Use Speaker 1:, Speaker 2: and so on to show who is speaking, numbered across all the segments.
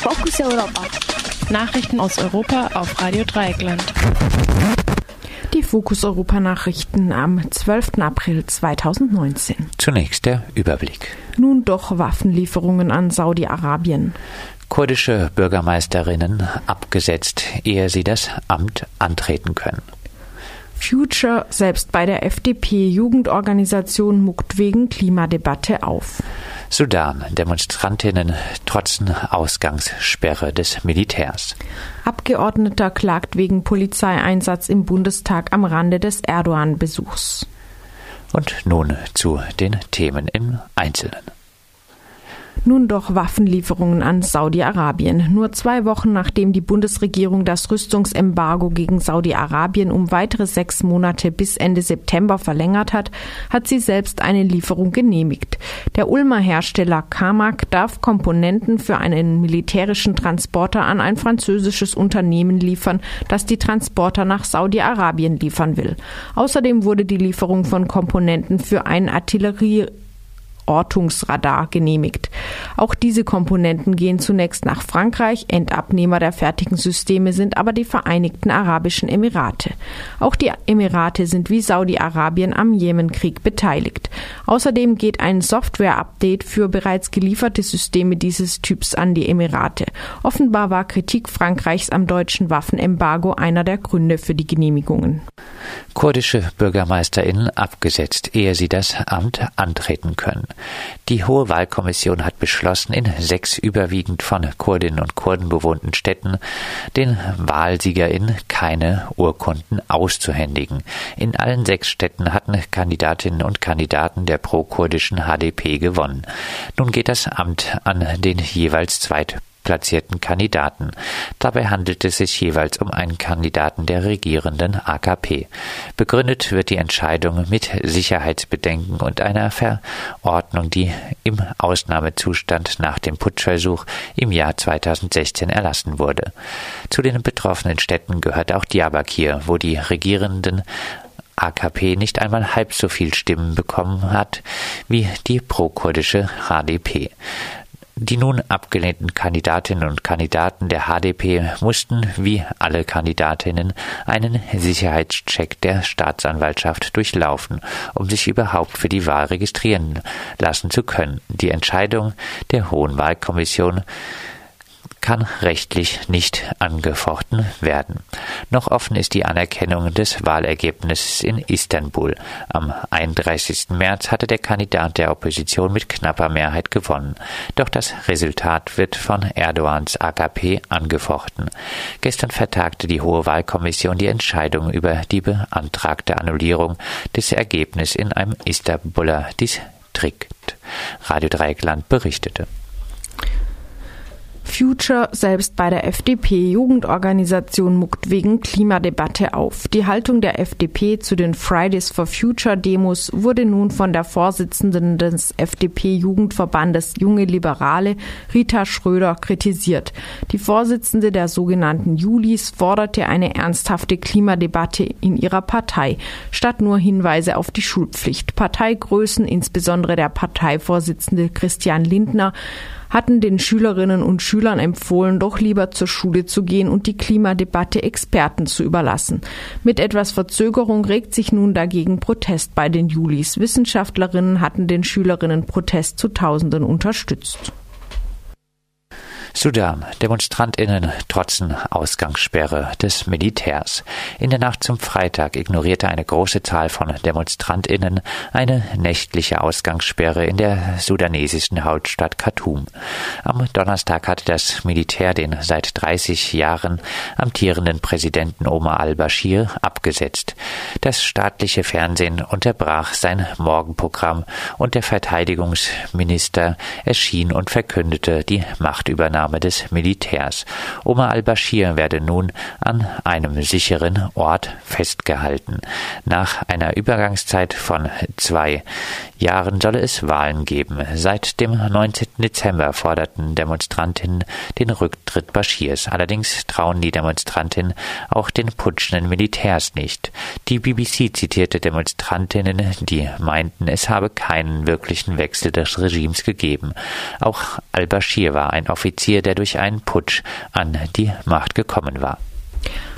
Speaker 1: Fokus Europa.
Speaker 2: Nachrichten aus Europa auf Radio Dreieckland.
Speaker 3: Die Fokus Europa Nachrichten am 12. April 2019.
Speaker 4: Zunächst der Überblick.
Speaker 3: Nun doch Waffenlieferungen an Saudi-Arabien.
Speaker 4: Kurdische Bürgermeisterinnen abgesetzt, ehe sie das Amt antreten können.
Speaker 3: Future selbst bei der FDP-Jugendorganisation muckt wegen Klimadebatte auf.
Speaker 4: Sudan. Demonstrantinnen trotzen Ausgangssperre des Militärs.
Speaker 3: Abgeordneter klagt wegen Polizeieinsatz im Bundestag am Rande des Erdogan-Besuchs.
Speaker 4: Und nun zu den Themen im Einzelnen.
Speaker 3: Nun doch Waffenlieferungen an Saudi-Arabien. Nur zwei Wochen nachdem die Bundesregierung das Rüstungsembargo gegen Saudi-Arabien um weitere sechs Monate bis Ende September verlängert hat, hat sie selbst eine Lieferung genehmigt. Der Ulmer Hersteller Carmack darf Komponenten für einen militärischen Transporter an ein französisches Unternehmen liefern, das die Transporter nach Saudi-Arabien liefern will. Außerdem wurde die Lieferung von Komponenten für ein Artillerie Ortungsradar genehmigt. Auch diese Komponenten gehen zunächst nach Frankreich, Endabnehmer der fertigen Systeme sind aber die Vereinigten Arabischen Emirate. Auch die Emirate sind wie Saudi-Arabien am Jemenkrieg beteiligt. Außerdem geht ein Software-Update für bereits gelieferte Systeme dieses Typs an die Emirate. Offenbar war Kritik Frankreichs am deutschen Waffenembargo einer der Gründe für die Genehmigungen.
Speaker 4: Kurdische BürgermeisterInnen abgesetzt, ehe sie das Amt antreten können. Die Hohe Wahlkommission hat beschlossen, in sechs überwiegend von Kurdinnen und Kurden bewohnten Städten den WahlsiegerInnen keine Urkunden auszuhändigen. In allen sechs Städten hatten Kandidatinnen und Kandidaten der pro-kurdischen HDP gewonnen. Nun geht das Amt an den jeweils zweit platzierten Kandidaten. Dabei handelt es sich jeweils um einen Kandidaten der regierenden AKP. Begründet wird die Entscheidung mit Sicherheitsbedenken und einer Verordnung, die im Ausnahmezustand nach dem Putschversuch im Jahr 2016 erlassen wurde. Zu den betroffenen Städten gehört auch Diyarbakir, wo die regierenden AKP nicht einmal halb so viel Stimmen bekommen hat wie die pro-kurdische HDP. Die nun abgelehnten Kandidatinnen und Kandidaten der HDP mussten, wie alle Kandidatinnen, einen Sicherheitscheck der Staatsanwaltschaft durchlaufen, um sich überhaupt für die Wahl registrieren lassen zu können. Die Entscheidung der Hohen Wahlkommission kann rechtlich nicht angefochten werden. Noch offen ist die Anerkennung des Wahlergebnisses in Istanbul. Am 31. März hatte der Kandidat der Opposition mit knapper Mehrheit gewonnen. Doch das Resultat wird von Erdogans AKP angefochten. Gestern vertagte die Hohe Wahlkommission die Entscheidung über die beantragte Annullierung des Ergebnisses in einem Istanbuler Distrikt. Radio Dreieckland berichtete.
Speaker 3: Future selbst bei der FDP-Jugendorganisation muckt wegen Klimadebatte auf. Die Haltung der FDP zu den Fridays for Future Demos wurde nun von der Vorsitzenden des FDP-Jugendverbandes Junge Liberale, Rita Schröder, kritisiert. Die Vorsitzende der sogenannten Julis forderte eine ernsthafte Klimadebatte in ihrer Partei, statt nur Hinweise auf die Schulpflicht. Parteigrößen, insbesondere der Parteivorsitzende Christian Lindner, hatten den Schülerinnen und Schülern empfohlen, doch lieber zur Schule zu gehen und die Klimadebatte Experten zu überlassen. Mit etwas Verzögerung regt sich nun dagegen Protest bei den Julis. Wissenschaftlerinnen hatten den Schülerinnenprotest zu Tausenden unterstützt.
Speaker 4: Sudan. DemonstrantInnen trotzen Ausgangssperre des Militärs. In der Nacht zum Freitag ignorierte eine große Zahl von DemonstrantInnen eine nächtliche Ausgangssperre in der sudanesischen Hauptstadt Khartoum. Am Donnerstag hatte das Militär den seit 30 Jahren amtierenden Präsidenten Omar al-Bashir abgesetzt. Das staatliche Fernsehen unterbrach sein Morgenprogramm und der Verteidigungsminister erschien und verkündete die Machtübernahme Übernahme des Militärs. Omar al-Bashir werde nun an einem sicheren Ort festgehalten. Nach einer Übergangszeit von zwei Jahren solle es Wahlen geben. Seit dem 19. Dezember forderten Demonstrantinnen den Rücktritt Bashirs. Allerdings trauen die Demonstrantinnen auch den putschenden Militärs nicht. Die BBC zitierte Demonstrantinnen, die meinten, es habe keinen wirklichen Wechsel des Regimes gegeben. Auch al-Bashir war ein Offizier Offizier, der durch einen Putsch an die Macht gekommen war.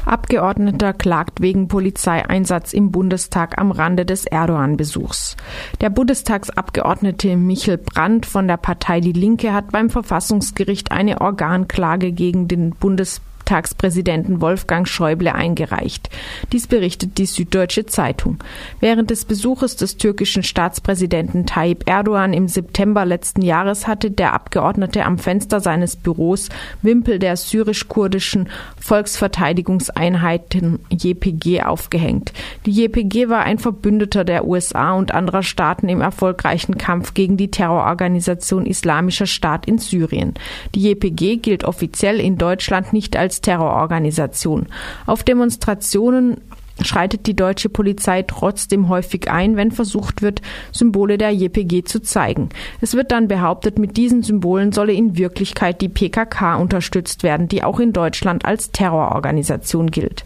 Speaker 3: Abgeordneter klagt wegen Polizeieinsatz im Bundestag am Rande des Erdogan-Besuchs. Der Bundestagsabgeordnete Michel Brandt von der Partei Die Linke hat beim Verfassungsgericht eine Organklage gegen den Bundespräsidenten Bundestagspräsidenten Wolfgang Schäuble eingereicht. Dies berichtet die Süddeutsche Zeitung. Während des Besuches des türkischen Staatspräsidenten Tayyip Erdogan im September letzten Jahres hatte der Abgeordnete am Fenster seines Büros Wimpel der syrisch-kurdischen Volksverteidigungseinheiten JPG aufgehängt. Die JPG war ein Verbündeter der USA und anderer Staaten im erfolgreichen Kampf gegen die Terrororganisation Islamischer Staat in Syrien. Die JPG gilt offiziell in Deutschland nicht als Terrororganisation. Auf Demonstrationen schreitet die deutsche Polizei trotzdem häufig ein, wenn versucht wird, Symbole der JPG zu zeigen. Es wird dann behauptet, mit diesen Symbolen solle in Wirklichkeit die PKK unterstützt werden, die auch in Deutschland als Terrororganisation gilt.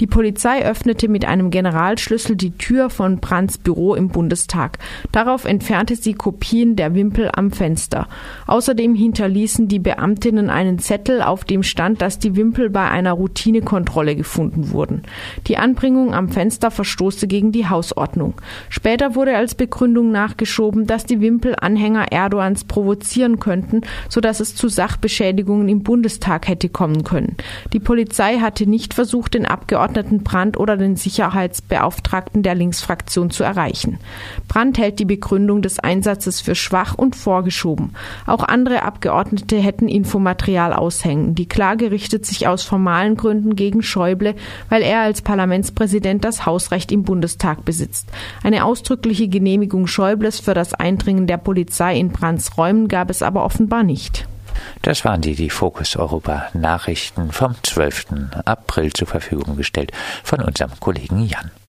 Speaker 3: Die Polizei öffnete mit einem Generalschlüssel die Tür von Brandts Büro im Bundestag. Darauf entfernte sie Kopien der Wimpel am Fenster. Außerdem hinterließen die Beamtinnen einen Zettel, auf dem stand, dass die Wimpel bei einer Routinekontrolle gefunden wurden. Die Anbringung Aufhängung am Fenster verstoße gegen die Hausordnung. Später wurde als Begründung nachgeschoben, dass die Wimpel Anhänger Erdogans provozieren könnten, sodass es zu Sachbeschädigungen im Bundestag hätte kommen können. Die Polizei hatte nicht versucht, den Abgeordneten Brandt oder den Sicherheitsbeauftragten der Linksfraktion zu erreichen. Brandt hält die Begründung des Einsatzes für schwach und vorgeschoben. Auch andere Abgeordnete hätten Infomaterial aushängen. Die Klage richtet sich aus formalen Gründen gegen Schäuble, weil er als Parlamentspräsident Ministerpräsident das Hausrecht im Bundestag besitzt. Eine ausdrückliche Genehmigung Schäubles für das Eindringen der Polizei in Brands Räumen gab es aber offenbar nicht.
Speaker 4: Das waren die, die Fokus Europa Nachrichten vom 12. April zur Verfügung gestellt von unserem Kollegen Jan.